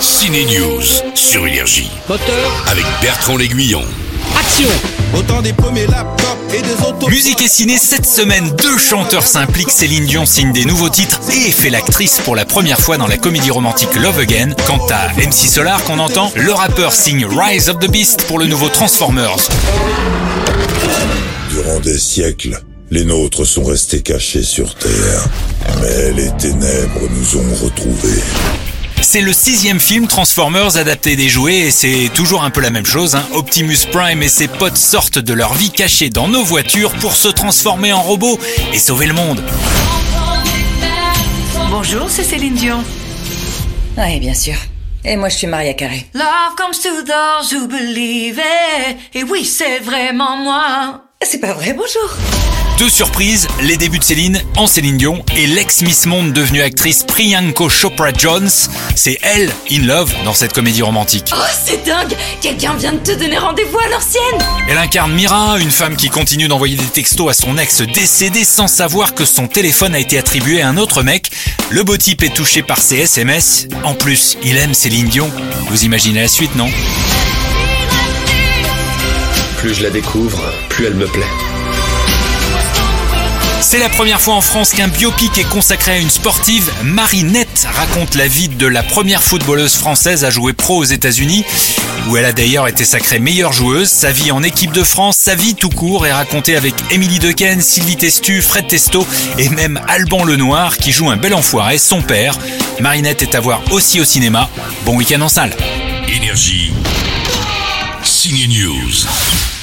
Ciné News sur Énergie Moteur, avec Bertrand L'Aiguillon. action Autant des premiers laptops et des autos. Musique et ciné, cette semaine, deux chanteurs s'impliquent. Céline Dion signe des nouveaux titres et fait l'actrice pour la première fois dans la comédie romantique Love Again. Quant à MC Solar qu'on entend, le rappeur signe Rise of the Beast pour le nouveau Transformers. Durant des siècles, les nôtres sont restés cachés sur Terre. Mais les ténèbres nous ont retrouvés. C'est le sixième film Transformers adapté des jouets et c'est toujours un peu la même chose. hein. Optimus Prime et ses potes sortent de leur vie cachée dans nos voitures pour se transformer en robots et sauver le monde. Bonjour, c'est Céline Dion. Oui, bien sûr. Et moi, je suis Maria Carré. Love comes to those who believe it. Et oui, c'est vraiment moi. C'est pas vrai, bonjour. Deux surprises, les débuts de Céline en Céline Dion et l'ex-Miss Monde devenue actrice Priyanko Chopra Jones. C'est elle, in love, dans cette comédie romantique. Oh, c'est dingue Quelqu'un vient de te donner rendez-vous à l'ancienne Elle incarne Mira, une femme qui continue d'envoyer des textos à son ex décédé sans savoir que son téléphone a été attribué à un autre mec. Le beau type est touché par ses SMS. En plus, il aime Céline Dion. Vous imaginez la suite, non? Plus je la découvre, plus elle me plaît. C'est la première fois en France qu'un biopic est consacré à une sportive. Marinette raconte la vie de la première footballeuse française à jouer pro aux États-Unis, où elle a d'ailleurs été sacrée meilleure joueuse. Sa vie en équipe de France, sa vie tout court est racontée avec Émilie Dequesne, Sylvie Testu, Fred Testo et même Alban Lenoir qui joue un bel enfoiré, son père. Marinette est à voir aussi au cinéma. Bon week-end en salle. Énergie. Ciné News.